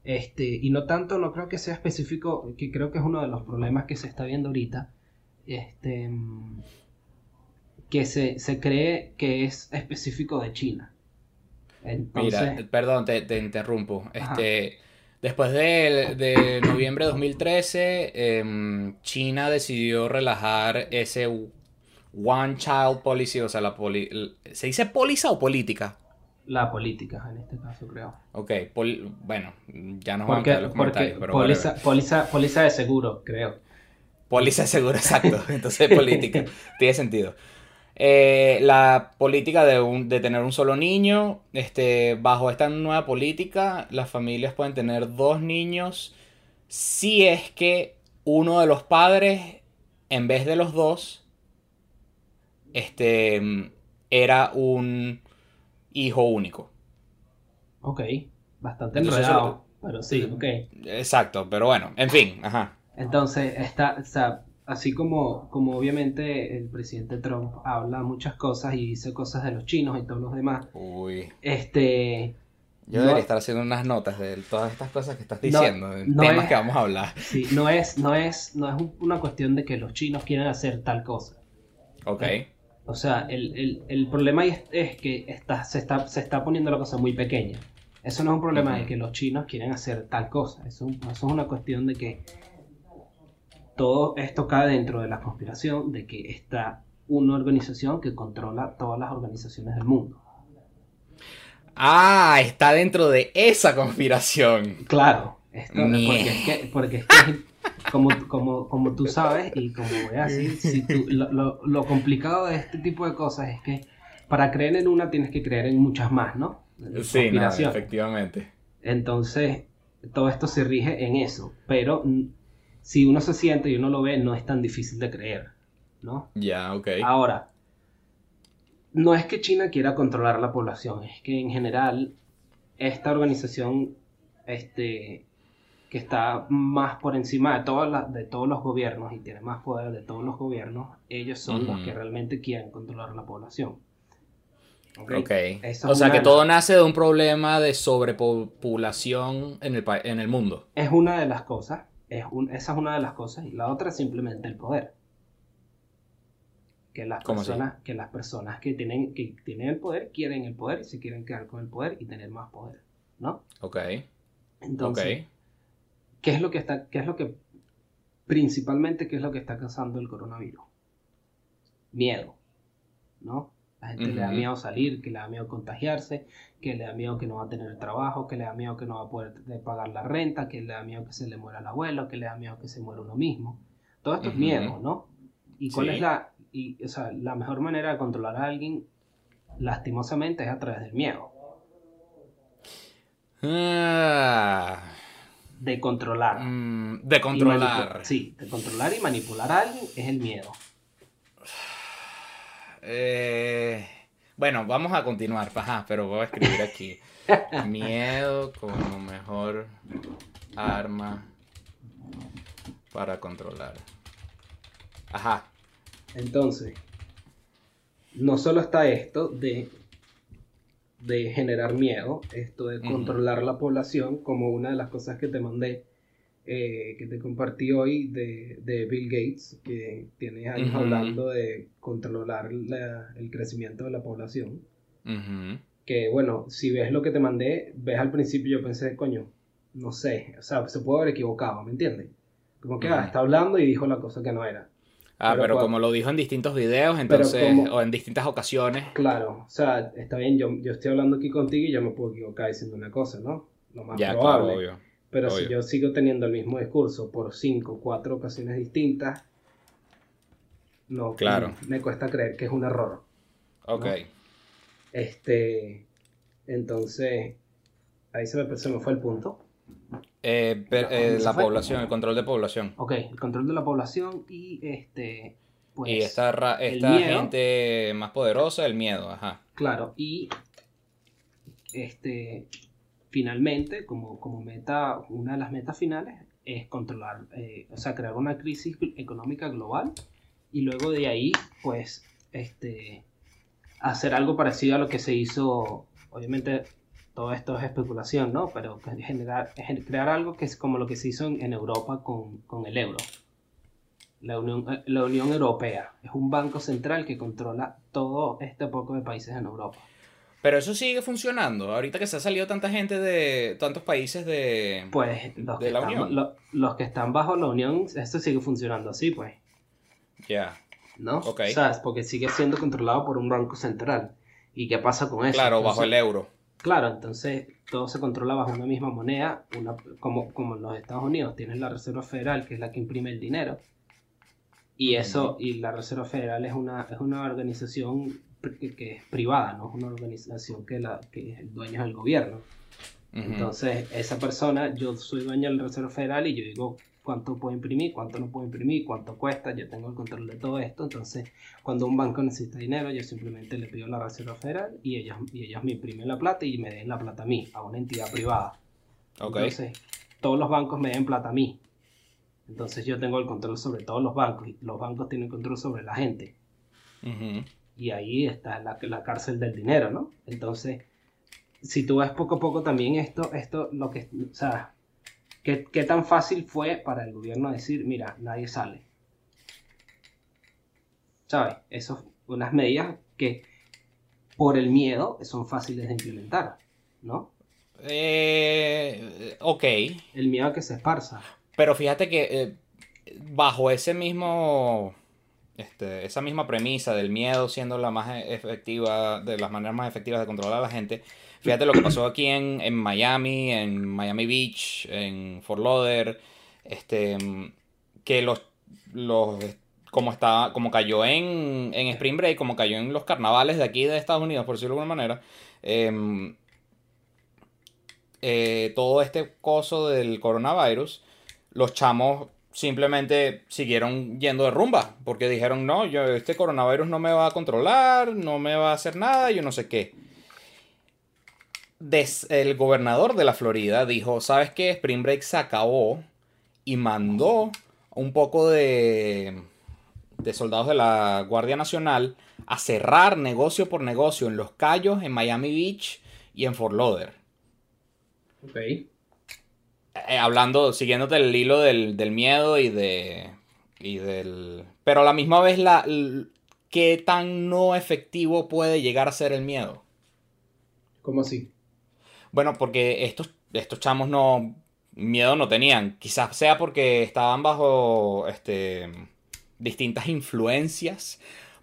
[SPEAKER 2] Este, y no tanto, no creo que sea específico, que creo que es uno de los problemas que se está viendo ahorita, este, que se, se cree que es específico de China. Entonces,
[SPEAKER 1] Mira, perdón, te, te interrumpo.
[SPEAKER 2] Ajá.
[SPEAKER 1] Este, después de, de noviembre de 2013, em, China decidió relajar ese One Child Policy, o sea, la poli- ¿se dice póliza o política?
[SPEAKER 2] la política en este caso creo.
[SPEAKER 1] Ok, pol- bueno, ya nos vamos a los comentarios, pero
[SPEAKER 2] póliza, póliza de seguro, creo.
[SPEAKER 1] Póliza de seguro, exacto. Entonces, política. Tiene sentido. Eh, la política de, un- de tener un solo niño, este, bajo esta nueva política, las familias pueden tener dos niños si es que uno de los padres, en vez de los dos, este, era un hijo único.
[SPEAKER 2] Ok, bastante
[SPEAKER 1] Entonces,
[SPEAKER 2] enredado, pero sí, ok.
[SPEAKER 1] Exacto, pero bueno, en fin, ajá.
[SPEAKER 2] Entonces, está, o sea, así como, como obviamente el presidente Trump habla muchas cosas y dice cosas de los chinos y todos los demás,
[SPEAKER 1] Uy.
[SPEAKER 2] este,
[SPEAKER 1] Yo
[SPEAKER 2] No-
[SPEAKER 1] debería estar haciendo unas notas de todas estas cosas que estás diciendo,
[SPEAKER 2] no
[SPEAKER 1] temas
[SPEAKER 2] es-
[SPEAKER 1] que vamos a hablar.
[SPEAKER 2] sí, no es, no es, no es un- una cuestión de que los chinos quieren hacer tal cosa.
[SPEAKER 1] Ok.
[SPEAKER 2] O sea, el, el, el problema es, es que está, se, está, se está poniendo la cosa muy pequeña. Eso no es un problema de que los chinos quieren hacer tal cosa. Eso, eso es una cuestión de que todo esto cae dentro de la conspiración de que está una organización que controla todas las organizaciones del mundo.
[SPEAKER 1] Ah, está dentro de esa conspiración.
[SPEAKER 2] Claro, esto, porque es que, porque es que como, como, como tú sabes y como voy a decir, si tú- lo, lo- lo complicado de este tipo de cosas es que para creer en una tienes que creer en muchas más, ¿no?
[SPEAKER 1] Sí, efectivamente.
[SPEAKER 2] Entonces, todo esto se rige en eso, pero si uno se siente y uno lo ve, no es tan difícil de creer, ¿no?
[SPEAKER 1] Ya, ok.
[SPEAKER 2] Ahora, no es que China quiera controlar la población, es que en general esta organización este, que está más por encima de, todas las- de todos los gobiernos y tiene más poder de todos los gobiernos, ellos son los que realmente quieren controlar la población. ¿Ok?
[SPEAKER 1] Ok.
[SPEAKER 2] Esa
[SPEAKER 1] O sea que
[SPEAKER 2] de
[SPEAKER 1] todo nace de un problema de sobrepopulación en el, en el mundo.
[SPEAKER 2] Es una de las cosas, es un- esa es una de las cosas, y la otra es simplemente el poder. Que las, personas, que las personas que tienen, que tienen el poder quieren el poder y se quieren quedar con el poder y tener más poder, ¿no?
[SPEAKER 1] Ok,
[SPEAKER 2] Entonces. ¿Qué es lo que está, qué es lo que, principalmente, qué es lo que está causando el coronavirus? Miedo, ¿no? La gente le da miedo salir, que le da miedo contagiarse, que le da miedo que no va a tener trabajo, que le da miedo que no va a poder de- pagar la renta, que le da miedo que se le muera el abuelo, que le da miedo que se muera uno mismo. Todo esto es miedo, ¿no? ¿Y cuál
[SPEAKER 1] Sí.
[SPEAKER 2] es la, y, o sea, la mejor manera de controlar a alguien, lastimosamente, es a través del miedo?
[SPEAKER 1] Ah,
[SPEAKER 2] De controlar.
[SPEAKER 1] mm, de controlar.
[SPEAKER 2] Sí, de controlar y manipular a alguien es el miedo.
[SPEAKER 1] Eh, bueno, vamos a continuar, ajá, pero voy a escribir aquí. Miedo como mejor arma para controlar. Ajá.
[SPEAKER 2] Entonces, no solo está esto de, de generar miedo, esto de controlar la población, como una de las cosas que te mandé, eh, que te compartí hoy de, de Bill Gates, que tiene años
[SPEAKER 1] Ujú.
[SPEAKER 2] hablando de controlar la- el crecimiento de la población. Que bueno, si ves lo que te mandé, ves al principio yo pensé, coño, no sé, o sea, se puede haber equivocado, ¿me entiendes? Como que ah, está hablando y dijo la cosa que no era.
[SPEAKER 1] Ah,
[SPEAKER 2] Pero
[SPEAKER 1] como lo dijo en distintos videos, entonces,
[SPEAKER 2] como-
[SPEAKER 1] o en distintas ocasiones.
[SPEAKER 2] Claro, o sea, está bien, yo, yo estoy hablando aquí contigo y yo me puedo equivocar diciendo una cosa, ¿no? Lo más
[SPEAKER 1] Ya,
[SPEAKER 2] probable.
[SPEAKER 1] claro, obvio.
[SPEAKER 2] Pero si yo sigo teniendo el mismo discurso por cinco, cuatro ocasiones distintas, no,
[SPEAKER 1] Claro.
[SPEAKER 2] me cuesta creer que es un error.
[SPEAKER 1] Ok.
[SPEAKER 2] ¿no? Este, entonces, ahí se me, se me fue el punto.
[SPEAKER 1] Eh, per-
[SPEAKER 2] No,
[SPEAKER 1] eh,
[SPEAKER 2] ¿se
[SPEAKER 1] la
[SPEAKER 2] fue?
[SPEAKER 1] población, el control de población.
[SPEAKER 2] Ok, el control de la población y este, pues,
[SPEAKER 1] y esta, ra- esta gente más poderosa, el miedo, ajá.
[SPEAKER 2] Claro, y este finalmente, como, como meta, una de las metas finales es controlar, eh, o sea, crear una crisis económica global y luego de ahí, pues, este, hacer algo parecido a lo que se hizo, obviamente todo esto es especulación, ¿no? Pero que generar, gen- crear algo que es como lo que se hizo en, en Europa con, con el euro. La Unión, eh, la Unión Europea es un banco central que controla todo este poco de países en Europa.
[SPEAKER 1] Pero eso sigue funcionando. Ahorita que se ha salido tanta gente de tantos países de...
[SPEAKER 2] Pues los,
[SPEAKER 1] De
[SPEAKER 2] que
[SPEAKER 1] la
[SPEAKER 2] están,
[SPEAKER 1] Unión.
[SPEAKER 2] lo- los que están bajo la Unión, esto sigue funcionando así, pues,
[SPEAKER 1] Ya.
[SPEAKER 2] ¿no?
[SPEAKER 1] Ok.
[SPEAKER 2] O sea, porque sigue siendo controlado por un banco central. ¿Y qué pasa con eso?
[SPEAKER 1] Claro,
[SPEAKER 2] Entonces-
[SPEAKER 1] bajo el euro.
[SPEAKER 2] Claro, entonces todo se controla bajo una misma moneda, una, como, como en los Estados Unidos. Tienes la Reserva Federal, que es la que imprime el dinero. Y eso, y la Reserva Federal es una, es una organización que, que es privada, no es una organización que, la, que el dueño es el gobierno. Entonces, esa persona, yo soy dueño de la Reserva Federal y yo digo cuánto puedo imprimir, cuánto no puedo imprimir, cuánto cuesta, yo tengo el control de todo esto. Entonces, cuando un banco necesita dinero, yo simplemente le pido la Reserva Federal y ellos, y ellos me imprimen la plata y me den la plata a mí, a una entidad privada.
[SPEAKER 1] Ok.
[SPEAKER 2] Entonces, todos los bancos me den plata a mí. Entonces, yo tengo el control sobre todos los bancos y los bancos tienen control sobre la gente. Y ahí está la, la cárcel del dinero, ¿no? Entonces, si tú ves poco a poco también esto, esto, lo que, o sea, ¿qué, qué tan fácil fue para el gobierno decir, mira, nadie sale? ¿Sabes? Eso, unas medidas que por el miedo son fáciles de implementar, ¿no?
[SPEAKER 1] Eh, ok.
[SPEAKER 2] El miedo a que se esparza.
[SPEAKER 1] Pero fíjate que eh, bajo ese mismo, este, esa misma premisa del miedo siendo la más e- efectiva, de las maneras más efectivas de controlar a la gente, fíjate lo que pasó aquí en, en Miami, en Miami Beach, en Fort Lauderdale, este, que los, los, como está, como cayó en, en Spring Break, como cayó en los carnavales de aquí de Estados Unidos, por decirlo de alguna manera, em, eh, todo este coso del coronavirus, los chamos simplemente siguieron yendo de rumba, porque dijeron, no, yo, este coronavirus no me va a controlar, no me va a hacer nada, yo no sé qué. Des- el gobernador de la Florida dijo, ¿sabes qué? Spring Break se acabó y mandó un poco de, de soldados de la Guardia Nacional a cerrar negocio por negocio en Los Cayos, en Miami Beach y en Fort Lauderdale.
[SPEAKER 2] Ok.
[SPEAKER 1] Eh, hablando, siguiéndote el hilo del, del miedo y de. y del. Pero a la misma vez la. ¿qué tan no efectivo puede llegar a ser el miedo?
[SPEAKER 2] ¿Cómo así?
[SPEAKER 1] Bueno, porque estos, estos chamos no miedo no tenían. Quizás sea porque estaban bajo este, distintas influencias,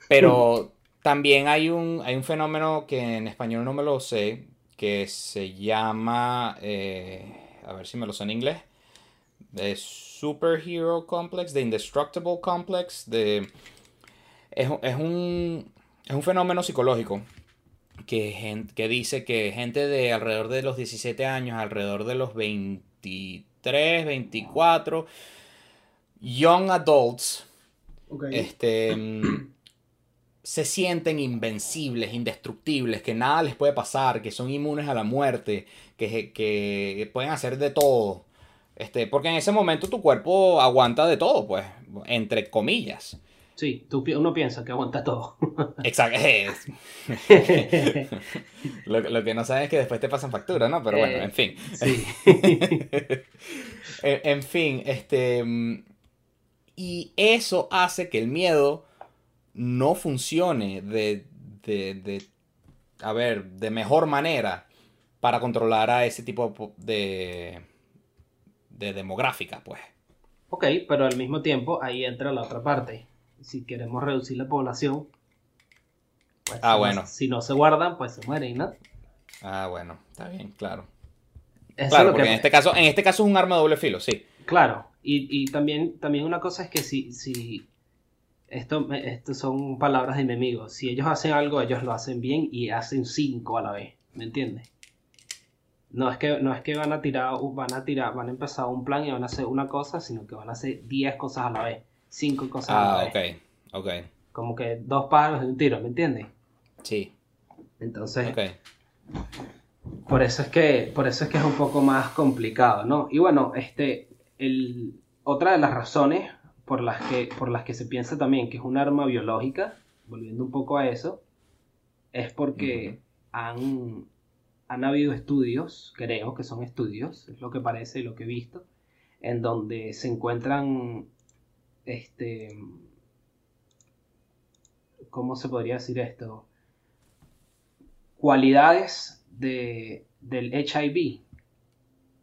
[SPEAKER 1] pero también hay un, hay un fenómeno que en español no me lo sé, que se llama, eh, a ver si me lo sé en inglés, The Superhero Complex, The Indestructible Complex, de, es, es, un, es un fenómeno psicológico que, que dice que gente de alrededor de los 17 años, alrededor de los 23, 24, young adults, este, se sienten invencibles, indestructibles, que nada les puede pasar, que son inmunes a la muerte, que, que pueden hacer de todo. Este, porque en ese momento tu cuerpo aguanta de todo, pues, entre comillas.
[SPEAKER 2] Sí, tú, uno piensa que aguanta todo.
[SPEAKER 1] Exacto. lo, que no sabes es que después te pasan factura, ¿no? Pero bueno, en fin. Sí. en, fin, este. Y eso hace que el miedo no funcione de, de, de, a ver, de mejor manera para controlar a ese tipo de, de demográfica, pues.
[SPEAKER 2] Ok, pero al mismo tiempo ahí entra la otra parte si queremos reducir la población, pues
[SPEAKER 1] ah,
[SPEAKER 2] si,
[SPEAKER 1] bueno.
[SPEAKER 2] no, si no se guardan, pues se mueren, ¿no?
[SPEAKER 1] Ah, bueno, está bien, claro. claro, porque en este caso, en este caso es un arma de doble filo, sí.
[SPEAKER 2] Claro, y, y también, también una cosa es que si, si esto, esto son palabras de enemigos, si ellos hacen algo, ellos lo hacen bien y hacen cinco a la vez, ¿me entiendes? No es que, no es que van a tirar, van a tirar, van a empezar un plan y van a hacer una cosa, sino que van a hacer diez cosas a la vez cinco cosas.
[SPEAKER 1] Ah, ok, ok.
[SPEAKER 2] Como que dos pájaros de un tiro, ¿me entiendes?
[SPEAKER 1] Sí.
[SPEAKER 2] Entonces, por eso es que, por eso es que es un poco más complicado, ¿no? Y bueno, este, el, otra de las razones por las que, por las que se piensa también que es un arma biológica, volviendo un poco a eso, es porque han, han habido estudios, creo que son estudios, es lo que parece y lo que he visto, en donde se encuentran este, ¿cómo se podría decir esto? Cualidades de, del HIV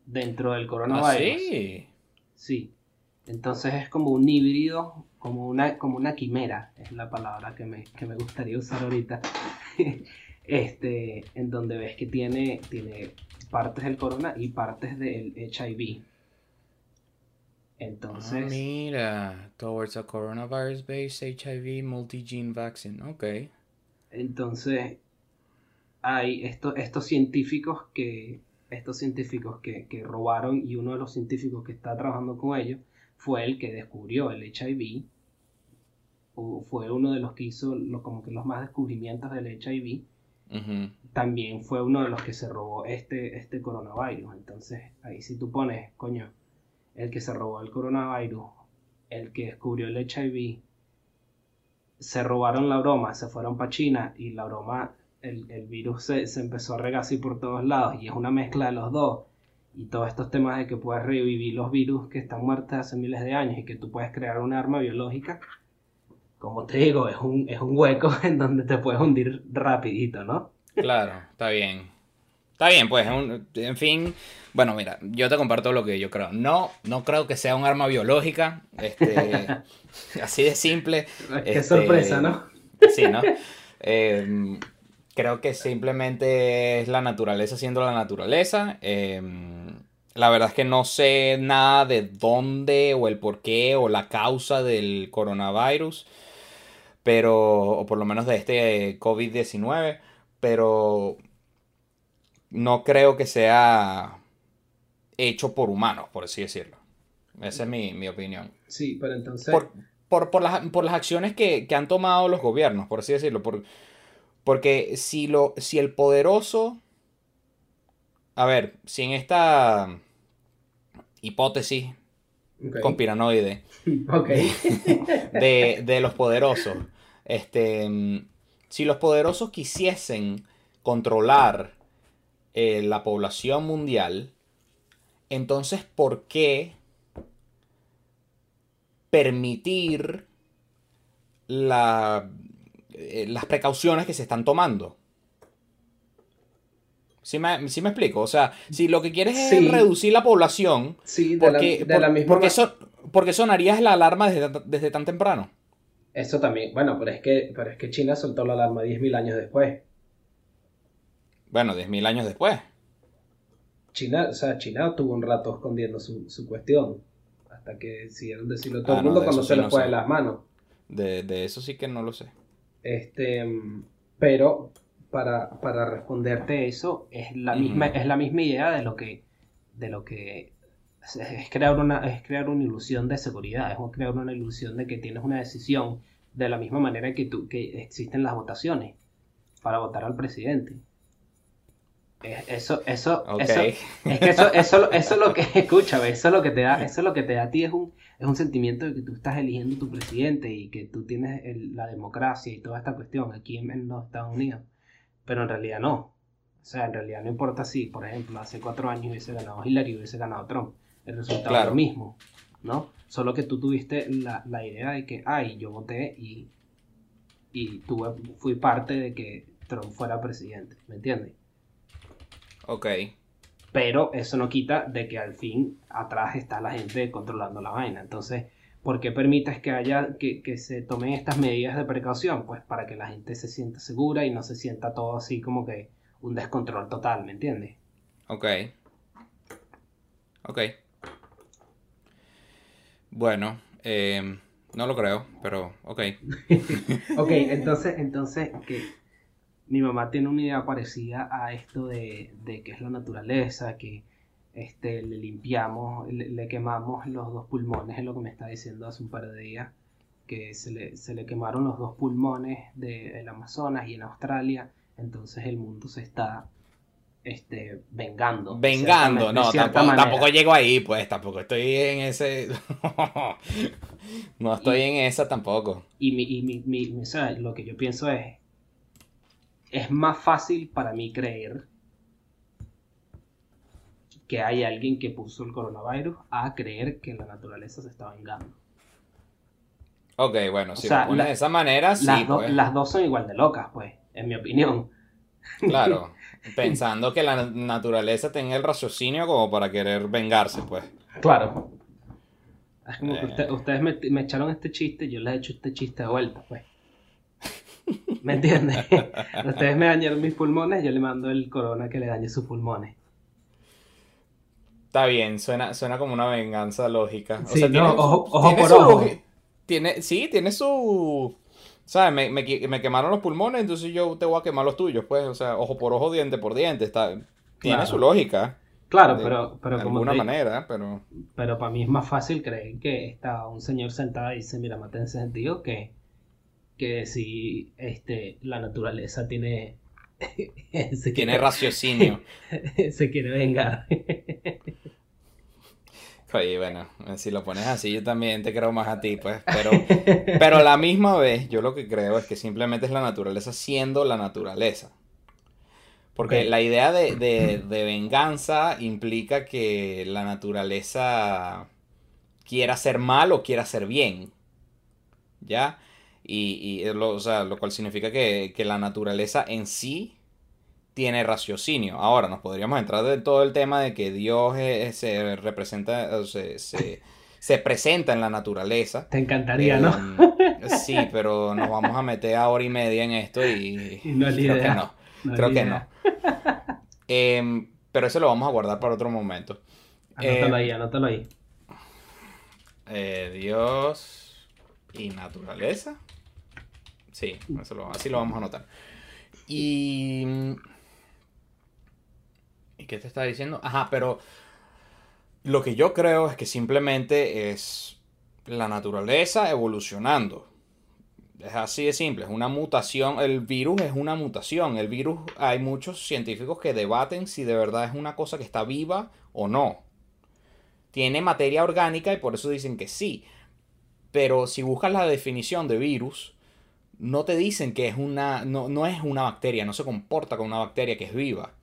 [SPEAKER 2] dentro del coronavirus.
[SPEAKER 1] ¿Ah, sí?
[SPEAKER 2] Sí. Entonces es como un híbrido, como una, como una quimera, es la palabra que me, que me gustaría usar ahorita. este, en donde ves que tiene, tiene partes del corona y partes del HIV. Entonces.
[SPEAKER 1] Ah, mira, towards a coronavirus-based HIV multi-gene vaccine. Ok.
[SPEAKER 2] Entonces, hay estos científicos que. Estos científicos que, que, robaron y uno de los científicos que está trabajando con ellos fue el que descubrió el HIV. fue uno de los que hizo lo, como que los más descubrimientos del HIV. También fue uno de los que se robó este, este coronavirus. Entonces, ahí si tú pones, coño, el que se robó el coronavirus, el que descubrió el HIV, se robaron la broma, se fueron para China y la broma, el, virus se, empezó a regar así por todos lados y es una mezcla de los dos. Y todos estos temas de que puedes revivir los virus que están muertos hace miles de años y que tú puedes crear un arma biológica, como te digo, es un, es un hueco en donde te puedes hundir rapidito, ¿no?
[SPEAKER 1] Claro, está bien. Está bien, pues, en fin, bueno, mira, yo te comparto lo que yo creo. No, no creo que sea un arma biológica, este, así de simple.
[SPEAKER 2] Qué sorpresa, ¿no?
[SPEAKER 1] Sí, ¿no? Em, creo que simplemente es la naturaleza siendo la naturaleza. Em, la verdad es que no sé nada de dónde o el por qué o la causa del coronavirus, pero, o por lo menos de este COVID-19, pero no creo que sea hecho por humanos, por así decirlo. Esa es mi, opinión.
[SPEAKER 2] Sí, pero entonces...
[SPEAKER 1] Por, las, acciones que, han tomado los gobiernos, por así decirlo. Por, porque si, lo, si el poderoso... A ver, si en esta hipótesis conspiranoide de, de, los poderosos, este, si los poderosos quisiesen controlar eh, la población mundial, entonces, ¿por qué permitir la, eh, las precauciones que se están tomando. ¿Sí me, me explico? O sea, si lo que quieres es reducir la población,
[SPEAKER 2] sí, de porque, la, misma
[SPEAKER 1] porque, porque, sonarías la alarma desde, tan temprano.
[SPEAKER 2] Eso también, bueno, pero es que, pero es que China soltó la alarma 10.000 años después.
[SPEAKER 1] Bueno, 10.000 años después.
[SPEAKER 2] China, o sea, China tuvo un rato escondiendo su, cuestión. Hasta que decidieron decirlo todo ah, el mundo cuando se les fue de las manos.
[SPEAKER 1] De, de, eso sí que no lo sé.
[SPEAKER 2] Este, pero para, para responderte eso, es la misma, es la misma idea de lo que, de lo que es crear una, es crear una ilusión de seguridad, es crear una ilusión de que tienes una decisión de la misma manera que, tú, que existen las votaciones para votar al presidente. Eso, eso, eso, es que eso, eso, eso es lo que, escucha, eso es lo que te da, eso es lo que te da a ti, es un, es un sentimiento de que tú estás eligiendo tu presidente y que tú tienes la democracia y toda esta cuestión aquí en, los Estados Unidos. Pero en realidad no. O sea, en realidad no importa si, por ejemplo, hace cuatro años hubiese ganado Hillary y hubiese ganado Trump. El resultado es lo mismo, ¿no? Solo que tú tuviste la, la idea de que, ay, yo voté y, y tuve, fui parte de que Trump fuera presidente, ¿me entiendes?
[SPEAKER 1] Ok.
[SPEAKER 2] Pero eso no quita de que al fin atrás está la gente controlando la vaina. Entonces, ¿por qué permites que haya, que, se tomen estas medidas de precaución? Pues para que la gente se sienta segura y no se sienta todo así como que un descontrol total, ¿me entiendes?
[SPEAKER 1] Ok. Ok. Bueno, eh, no lo creo, pero ok.
[SPEAKER 2] ok, entonces, entonces, ¿qué? Mi mamá tiene una idea parecida a esto de, de que es la naturaleza, que este, le limpiamos, le, quemamos los dos pulmones, es lo que me está diciendo hace un par de días, que se le, se le quemaron los dos pulmones del Amazonas y en Australia, entonces el mundo se está este, vengando.
[SPEAKER 1] Vengando, no, tampoco, tampoco, llego ahí, pues, tampoco estoy en ese... no estoy en esa tampoco.
[SPEAKER 2] Y, mi, y mi, mi, o sea, lo que yo pienso es, es más fácil para mí creer que hay alguien que puso el coronavirus a creer que la naturaleza se está vengando.
[SPEAKER 1] Ok, bueno, si lo pones de esa manera, sí.
[SPEAKER 2] Pues. Las, dos son igual de locas, pues, en mi opinión.
[SPEAKER 1] Claro, pensando que la naturaleza tenga el raciocinio como para querer vengarse, pues.
[SPEAKER 2] Claro. Es como que eh. ustedes me, me, echaron este chiste, yo les he hecho este chiste de vuelta, pues. ¿Me entiendes? Ustedes me dañaron mis pulmones, yo le mando el corona que le dañe sus pulmones.
[SPEAKER 1] Está bien, suena, suena como una venganza lógica.
[SPEAKER 2] sí, ojo, por ojo.
[SPEAKER 1] Tiene, sí, tiene su... ¿Sabes? Me, me, quemaron los pulmones, entonces yo te voy a quemar los tuyos, pues. O sea, ojo por ojo, diente por diente. Está, tiene su lógica.
[SPEAKER 2] Claro, pero, pero
[SPEAKER 1] de alguna manera, pero...
[SPEAKER 2] Pero para mí es más fácil creer que está un señor sentado y dice, mira, mate en ese sentido, que que si este, la naturaleza tiene...
[SPEAKER 1] tiene raciocinio.
[SPEAKER 2] se quiere vengar.
[SPEAKER 1] Oye, bueno, si lo pones así, yo también te creo más a ti, pues. Pero, pero a la misma vez, yo lo que creo es que simplemente es la naturaleza siendo la naturaleza. Porque la idea de, de, de, venganza implica que la naturaleza quiera hacer mal o quiera hacer bien. ¿Ya? Y, y lo, o sea, lo cual significa que, la naturaleza en sí tiene raciocinio. Ahora, nos podríamos entrar de todo el tema de que Dios se representa, se, se, presenta en la naturaleza.
[SPEAKER 2] Te encantaría, ¿no?
[SPEAKER 1] Em, sí, pero nos vamos a meter a hora y media en esto y, creo que no. creo que no. Em, pero eso lo vamos a guardar para otro momento.
[SPEAKER 2] Anótalo ahí, anótalo ahí.
[SPEAKER 1] Eh, Dios y naturaleza. Sí, así lo vamos a notar. Y... ¿Y qué te estaba diciendo? Ajá, pero lo que yo creo es que simplemente es la naturaleza evolucionando. Es así de simple, es una mutación. El virus es una mutación. El virus, hay muchos científicos que debaten si de verdad es una cosa que está viva o no. Tiene materia orgánica y por eso dicen que sí. Pero si buscas la definición de virus, no te dicen que es una, no, no, es una bacteria, no se comporta como una bacteria que es viva.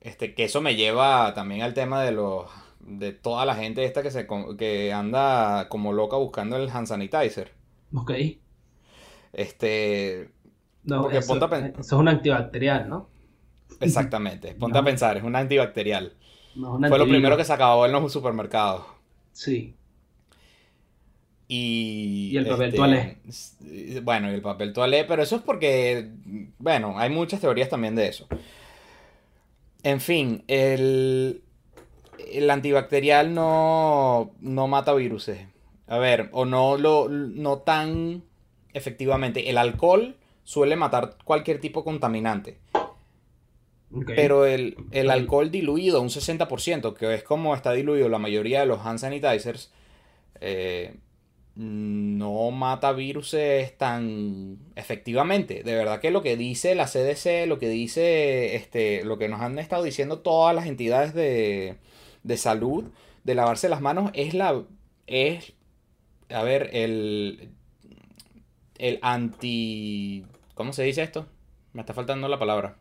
[SPEAKER 1] Este, que eso me lleva también al tema de los, de toda la gente esta que se, que anda como loca buscando el hand sanitizer.
[SPEAKER 2] Ok.
[SPEAKER 1] Este,
[SPEAKER 2] No,
[SPEAKER 1] Porque
[SPEAKER 2] eso,
[SPEAKER 1] ponte a pen-
[SPEAKER 2] eso es un antibacterial, ¿no?
[SPEAKER 1] exactamente, ponte
[SPEAKER 2] No.
[SPEAKER 1] a pensar, es un antibacterial.
[SPEAKER 2] No
[SPEAKER 1] Fue lo primero que se acabó en los supermercados.
[SPEAKER 2] Sí.
[SPEAKER 1] Y,
[SPEAKER 2] Y el papel
[SPEAKER 1] este,
[SPEAKER 2] toalé.
[SPEAKER 1] Bueno, y el papel toalé, pero eso es porque, bueno, hay muchas teorías también de eso. En fin, el, el antibacterial no, no mata virus. A ver, o no lo no tan efectivamente. El alcohol suele matar cualquier tipo de contaminante. Pero el, el alcohol diluido, un 60%, que es como está diluido la mayoría de los hand sanitizers, eh, no mata virus tan efectivamente. De verdad que lo que dice la CDC, lo que dice, este, lo que nos han estado diciendo todas las entidades de, de salud, de lavarse las manos, es la, es, a ver, el, el anti, ¿cómo se dice esto? Me está faltando la palabra.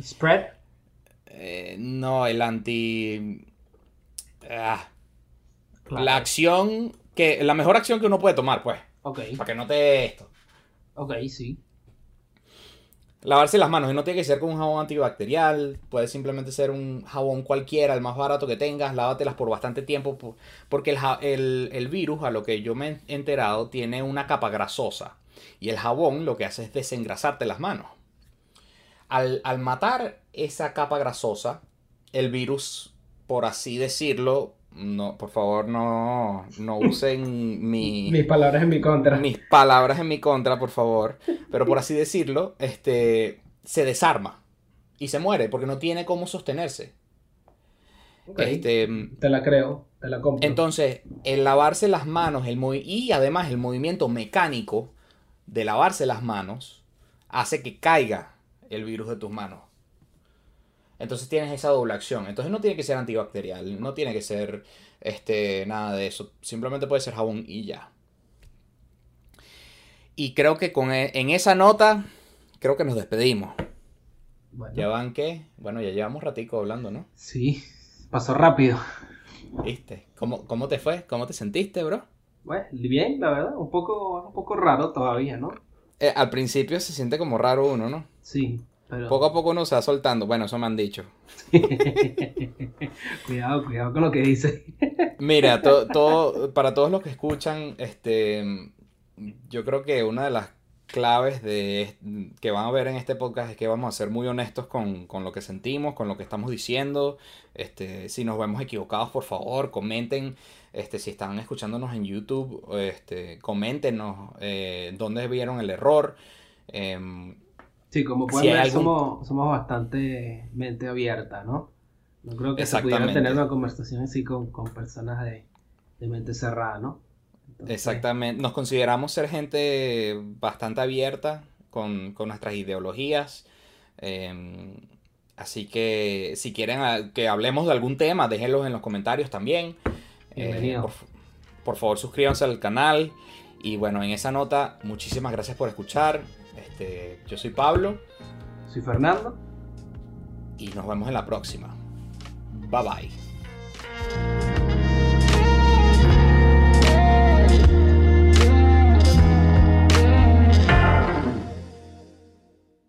[SPEAKER 2] Spread.
[SPEAKER 1] Eh, no, el anti... ah,
[SPEAKER 2] Claro.
[SPEAKER 1] La acción que... La mejor acción que uno puede tomar, pues.
[SPEAKER 2] Ok,
[SPEAKER 1] Para que no te esto.
[SPEAKER 2] ok, sí.
[SPEAKER 1] Lavarse las manos. Y no tiene que ser con un jabón antibacterial. Puede simplemente ser un jabón cualquiera, el más barato que tengas. Lávatelas por bastante tiempo. po- Porque el, el- el virus, a lo que yo me he enterado, tiene una capa grasosa. Y el jabón lo que hace es desengrasarte las manos. Al, al matar esa capa grasosa, el virus, por así decirlo, no, por favor, no, no usen mi,
[SPEAKER 2] Mis palabras en mi contra.
[SPEAKER 1] mis palabras en mi contra, por favor. Pero por así decirlo, este se desarma y se muere porque no tiene cómo sostenerse. Este,
[SPEAKER 2] Te la creo, te la compro.
[SPEAKER 1] entonces, el lavarse las manos, el y además el movimiento mecánico de lavarse las manos hace que caiga el virus de tus manos. Entonces tienes esa doble acción. Entonces no tiene que ser antibacterial, no tiene que ser este, nada de eso. Simplemente puede ser jabón y ya. Y creo que con e- en esa nota, creo que nos despedimos.
[SPEAKER 2] Bueno,
[SPEAKER 1] ¿Ya van qué? Bueno, ya llevamos ratico hablando, ¿no?
[SPEAKER 2] sí, pasó rápido.
[SPEAKER 1] ¿Viste? ¿Cómo, cómo te fue? ¿Cómo te sentiste, bro?
[SPEAKER 2] Bueno, bien, la verdad, un poco, un poco raro todavía, ¿no?
[SPEAKER 1] Eh, al principio se siente como raro uno, ¿no?
[SPEAKER 2] Sí, pero...
[SPEAKER 1] Poco a poco uno se va soltando. Bueno, eso me han dicho.
[SPEAKER 2] cuidado, cuidado con lo que dices.
[SPEAKER 1] Mira, to- para todos los que escuchan, este, yo creo que una de las claves de, que van a ver en este podcast es que vamos a ser muy honestos con, con lo que sentimos, con lo que estamos diciendo. Este, si nos vemos equivocados, por favor, comenten. Este, si están escuchándonos en YouTube, este, coméntenos eh, dónde vieron el error. Em,
[SPEAKER 2] Sí, como pueden ver,
[SPEAKER 1] algún-
[SPEAKER 2] somos, somos bastante mente abierta, ¿no? No creo que se pudiera tener una conversación así con, con personas de, de mente cerrada, ¿no? Entonces,
[SPEAKER 1] Exactamente, nos consideramos ser gente bastante abierta con, con nuestras ideologías. eh, así que si quieren que hablemos de algún tema, déjenlos en los comentarios también. Eh, por favor, suscríbanse al canal. Y bueno, en esa nota, muchísimas gracias por escuchar. Este, yo soy Pablo.
[SPEAKER 2] Soy Fernando.
[SPEAKER 1] Y nos vemos en la próxima. Bye bye.